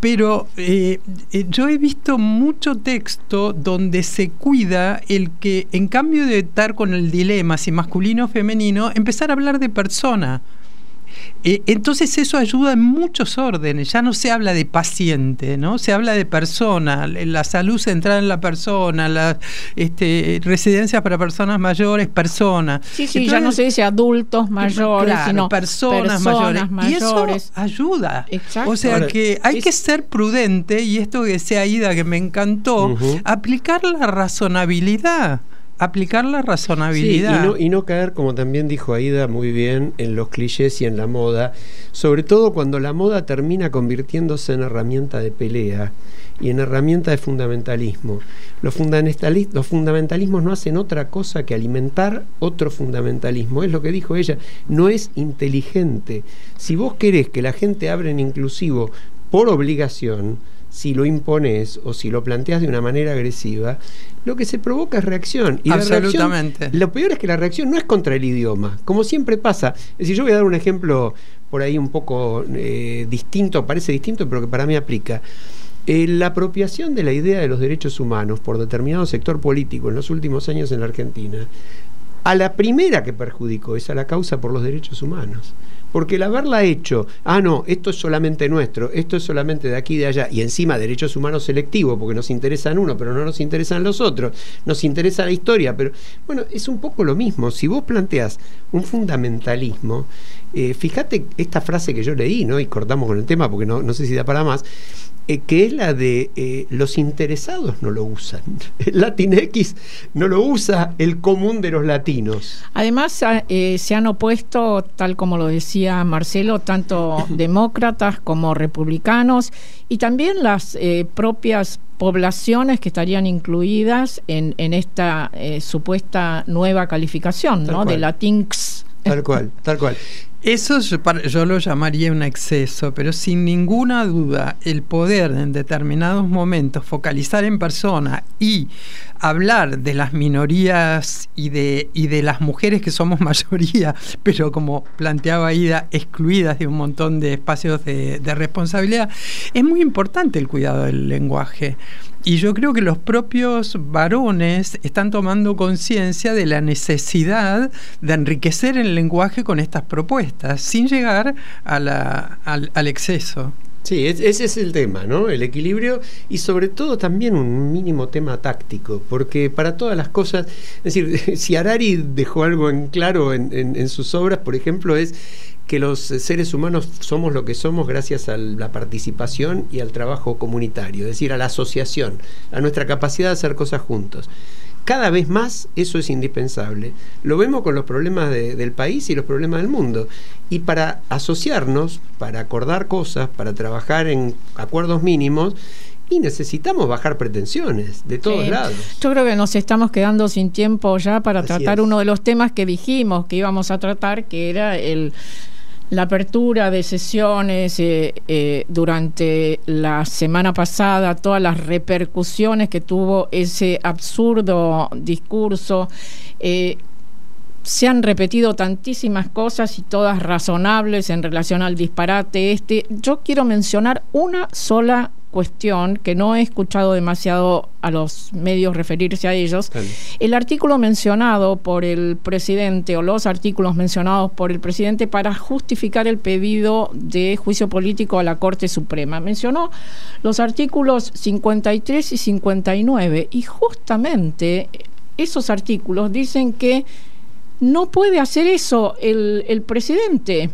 Pero eh, eh, yo he visto mucho texto donde se cuida el que, en cambio de estar con el dilema si masculino o femenino, empezar a hablar de persona. Eh, entonces eso ayuda en muchos órdenes, ya no se habla de paciente, ¿no? Se habla de persona, la salud centrada en la persona, las este, residencias para personas mayores, persona. Sí, sí, ya no se dice adultos mayores, Claro, sino personas, mayores. Y eso mayores. ayuda. Exacto. O sea Ahora, que hay es- que ser prudente, y esto que decía Aida que me encantó, aplicar la razonabilidad. Aplicar la Sí, y razonabilidad. no, y no caer, como también dijo Aida muy bien, en los clichés y en la moda, sobre todo cuando la moda termina convirtiéndose en herramienta de pelea y en herramienta de fundamentalismo. Los, fundamentali- los fundamentalismos no hacen otra cosa que alimentar otro fundamentalismo. Es lo que dijo ella, no es inteligente. Si vos querés que la gente hable en inclusivo por obligación, si lo impones o si lo planteas de una manera agresiva, lo que se provoca es reacción. Y la reacción- Absolutamente. lo peor es que la reacción no es contra el idioma, como siempre pasa. Es decir, yo voy a dar un ejemplo por ahí un poco eh, distinto, parece distinto, pero que para mí aplica. Eh, la apropiación de la idea de los derechos humanos por determinado sector político en los últimos años en la Argentina, a la primera que perjudicó es a la causa por los derechos humanos. Porque el haberla hecho, ah, no, esto es solamente nuestro, esto es solamente de aquí y de allá, y encima derechos humanos selectivos, porque nos interesan uno, pero no nos interesan los otros, nos interesa la historia, pero bueno, es un poco lo mismo. Si vos planteas un fundamentalismo, eh, fíjate esta frase que yo leí, ¿no? Y cortamos con el tema porque no, no sé si da para más, eh, que es la de eh, los interesados no lo usan. El Latinx no lo usa el común de los latinos. Además, eh, se han opuesto, tal como lo decía Marcelo, tanto demócratas como republicanos y también las propias poblaciones que estarían incluidas en, en esta supuesta nueva calificación Tal ¿no? cual. de Latinx. Tal cual, tal cual. Eso yo, lo llamaría un exceso, pero sin ninguna duda el poder en determinados momentos focalizar en persona y hablar de las minorías y de, y de las mujeres que somos mayoría, pero como planteaba Ida, excluidas de un montón de espacios de responsabilidad, es muy importante el cuidado del lenguaje. Y yo creo que los propios varones están tomando conciencia de la necesidad de enriquecer el lenguaje con estas propuestas, sin llegar al, al exceso. Sí, es- ese es el tema, ¿no? El equilibrio y sobre todo también un mínimo tema táctico, porque para todas las cosas, es decir, si Harari dejó algo en claro en, en- en sus obras, por ejemplo, es que los seres humanos somos lo que somos gracias a la participación y al trabajo comunitario, es decir, a la asociación, a nuestra capacidad de hacer cosas juntos. Cada vez más eso es indispensable. Lo vemos con los problemas de- del país y los problemas del mundo. Y para asociarnos, para acordar cosas, para trabajar en acuerdos mínimos, y necesitamos bajar pretensiones de todos Sí. lados. Yo creo que nos estamos quedando sin tiempo ya para Así tratar es. uno de los temas que dijimos que íbamos a tratar, que era el la apertura de sesiones eh, eh, durante la semana pasada, todas las repercusiones que tuvo ese absurdo discurso. eh, se han repetido tantísimas cosas y todas razonables en relación al disparate este. Yo quiero mencionar una sola cuestión que no he escuchado demasiado a los medios referirse a ellos. Dale. El artículo mencionado por el presidente o los artículos mencionados por el presidente para justificar el pedido de juicio político a la Corte Suprema. Mencionó los artículos 53 y 59 y justamente esos artículos dicen que no puede hacer eso el, el presidente.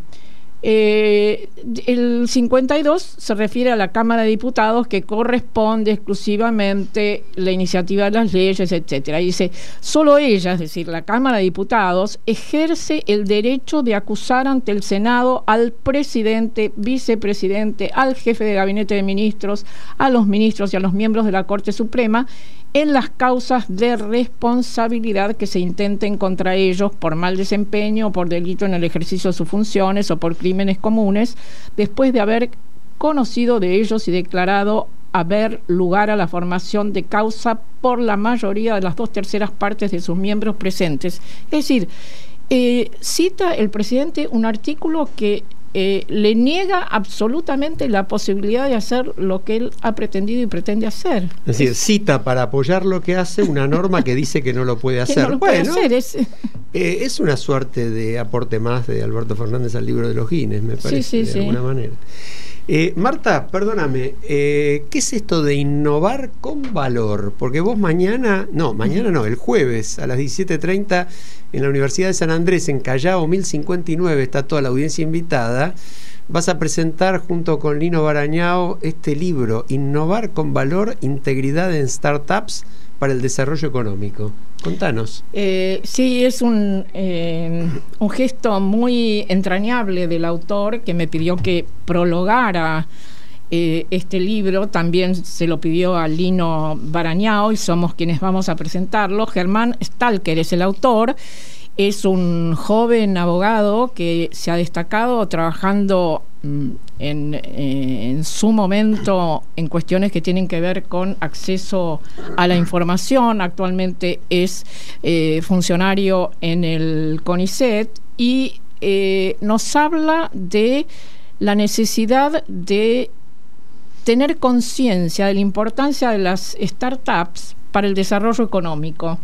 Eh, el 52 se refiere a la Cámara de Diputados que corresponde exclusivamente la iniciativa de las leyes, etcétera. Y dice, solo ella, es decir, la Cámara de Diputados, ejerce el derecho de acusar ante el Senado al presidente, vicepresidente, al jefe de gabinete de ministros, a los ministros y a los miembros de la Corte Suprema en las causas de responsabilidad que se intenten contra ellos por mal desempeño por delito en el ejercicio de sus funciones o por crímenes comunes, después de haber conocido de ellos y declarado haber lugar a la formación de causa por la mayoría de las dos terceras partes de sus miembros presentes. Es decir, eh, cita el presidente un artículo que eh, le niega absolutamente la posibilidad de hacer lo que él ha pretendido y pretende hacer. Es decir, cita para apoyar lo que hace una norma que dice que no lo puede hacer. no lo puede hacer, es- eh, es una suerte de aporte más de Alberto Fernández al libro de los Guinness, me parece, sí, de sí. alguna manera. Eh, Marta, perdóname, eh, ¿qué es esto de innovar con valor? Porque vos mañana, no, mañana no, el jueves a las 17.30 en la Universidad de San Andrés, en Callao 1059, está toda la audiencia invitada, vas a presentar junto con Lino Barañao este libro, Innovar con valor, integridad en startups para el desarrollo económico. Contanos. Eh, sí, es un, eh, un gesto muy entrañable del autor que me pidió que prologara eh, este libro. También se lo pidió a Lino Barañao y somos quienes vamos a presentarlo. Germán Stalker es el autor. Es un joven abogado que se ha destacado trabajando en, eh, en su momento en cuestiones que tienen que ver con acceso a la información. Actualmente es eh, funcionario en el CONICET y eh, nos habla de la necesidad de tener conciencia de la importancia de las startups para el desarrollo económico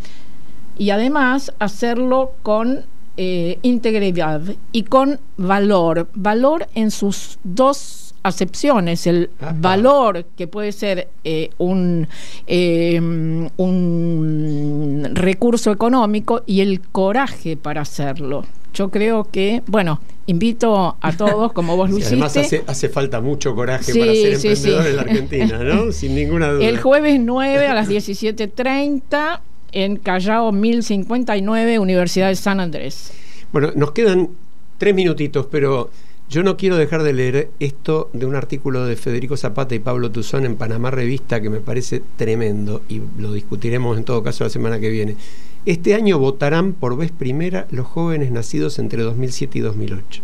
y además hacerlo con eh, integridad y con valor, valor en sus dos acepciones, el valor que puede ser eh, un, eh, un recurso económico y el coraje para hacerlo. Yo creo que, bueno, invito a todos, como vos lo Sí, hiciste. además hace, hace falta mucho coraje Sí, para ser sí, emprendedor en la Argentina, ¿no? Sin ninguna duda. El jueves 9 a las 17.30 en Callao 1059, Universidad de San Andrés. Bueno, nos quedan tres minutitos, pero yo no quiero dejar de leer esto de un artículo de Federico Zapata y Pablo Tuzón en Panamá Revista que me parece tremendo y lo discutiremos en todo caso la semana que viene. Este año votarán por vez primera los jóvenes nacidos entre 2007 y 2008.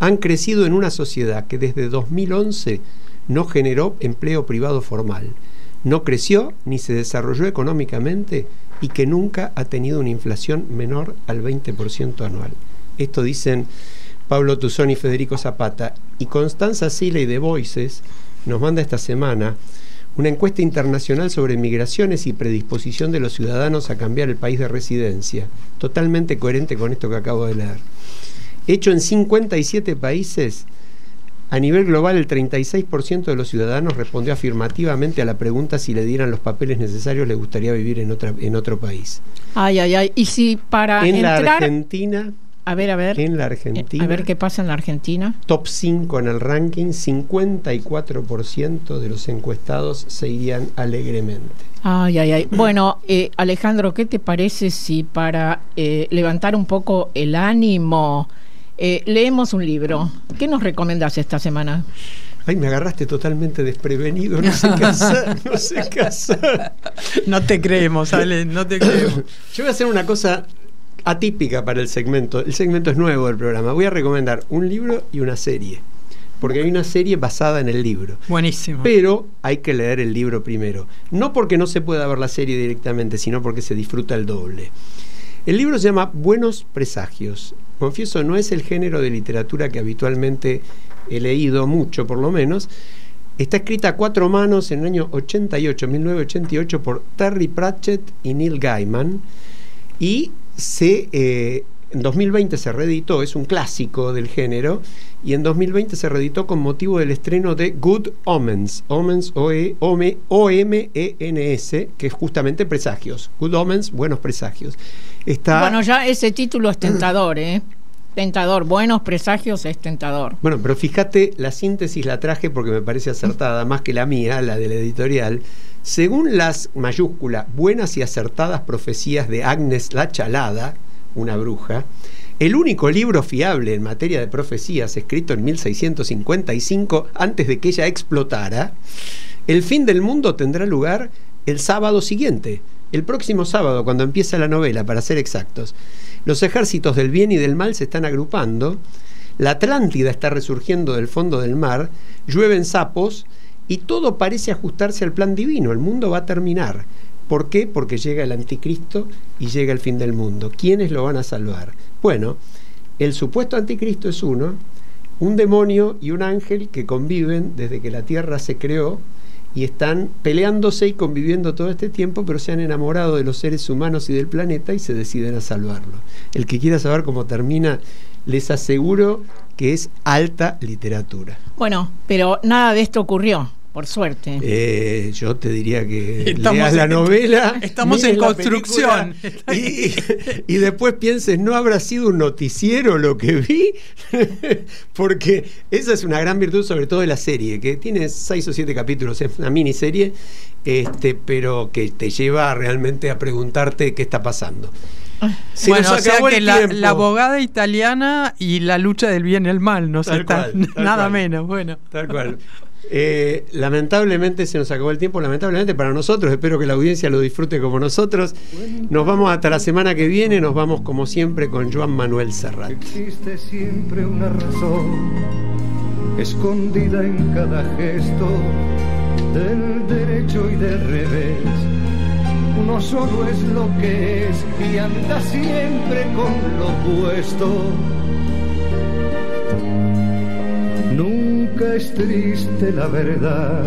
Han crecido en una sociedad que desde 2011 no generó empleo privado formal, no creció ni se desarrolló económicamente y que nunca ha tenido una inflación menor al 20% anual. Esto dicen Pablo Tuzón y Federico Zapata. Y Constanza Siley de Voices nos manda esta semana una encuesta internacional sobre migraciones y predisposición de los ciudadanos a cambiar el país de residencia, totalmente coherente con esto que acabo de leer. Hecho en 57 países, a nivel global el 36% de los ciudadanos respondió afirmativamente a la pregunta si le dieran los papeles necesarios le gustaría vivir en, otra, en otro país. Ay, ay, ay. Y si para en la. Argentina, a ver, a ver. en la Argentina, A ver qué pasa en la Argentina. top 5 en el ranking, 54% de los encuestados se irían alegremente. Ay, ay, ay. Bueno, eh, Alejandro, ¿qué te parece si para eh, levantar un poco el ánimo eh, leemos un libro? ¿Qué nos recomendás esta semana? Ay, me agarraste totalmente desprevenido, no sé qué hacer, no sé qué hacer. No te creemos, Ale, no te creemos. Yo voy a hacer una cosa atípica para el segmento. El segmento es nuevo del programa. Voy a recomendar un libro y una serie. Porque hay una serie basada en el libro. Buenísimo. Pero hay que leer el libro primero. No porque no se pueda ver la serie directamente, sino porque se disfruta el doble. El libro se llama Buenos Presagios. Confieso, no es el género de literatura que habitualmente he leído mucho, por lo menos. Está escrita a cuatro manos en el año 88, 1988, por Terry Pratchett y Neil Gaiman. Y se, eh, en 2020 se reeditó, es un clásico del género, y en 2020 se reeditó con motivo del estreno de Good Omens, Omens O-E- Ome- O-M-E-N-S, que es justamente presagios. Good Omens, buenos presagios. Está, Bueno, ya ese título es tentador, ¿eh? tentador. Buenos presagios es tentador. Bueno, pero fíjate, la síntesis la traje porque me parece acertada, más que la mía, la de la editorial. Según las mayúsculas buenas y acertadas profecías de Agnes la Chalada, una bruja, el único libro fiable en materia de profecías escrito en 1655, antes de que ella explotara, el fin del mundo tendrá lugar el sábado siguiente, el próximo sábado, cuando empieza la novela, para ser exactos. Los ejércitos del bien y del mal se están agrupando, la Atlántida está resurgiendo del fondo del mar, llueven sapos y todo parece ajustarse al plan divino, el mundo va a terminar. ¿Por qué? Porque llega el anticristo y llega el fin del mundo. ¿Quiénes lo van a salvar? Bueno, el supuesto anticristo es uno, un demonio y un ángel que conviven desde que la tierra se creó y están peleándose y conviviendo todo este tiempo, pero se han enamorado de los seres humanos y del planeta y se deciden a salvarlo. El que quiera saber cómo termina, les aseguro que es alta literatura. Bueno, pero nada de esto ocurrió por suerte. Eh, yo te diría que estamos leas la novela. Estamos en construcción. Y, y, después pienses, ¿no habrá sido un noticiero lo que vi? Porque esa es una gran virtud, sobre todo de la serie, que tiene seis o siete capítulos, es una miniserie, este, pero que te lleva realmente a preguntarte qué está pasando. bueno, o sea que la, abogada italiana y la lucha del bien y el mal, no sé, nada menos, bueno. Tal cual. Eh, lamentablemente se nos acabó el tiempo, lamentablemente para nosotros, espero que la audiencia lo disfrute como nosotros. Nos vamos hasta la semana que viene, nos vamos como siempre con Joan Manuel Serrat. Existe siempre una razón escondida en cada gesto del derecho y del revés. Uno solo es lo que es y anda siempre con lo puesto Nunca es triste la verdad.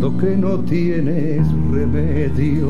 Lo que no tiene es remedio.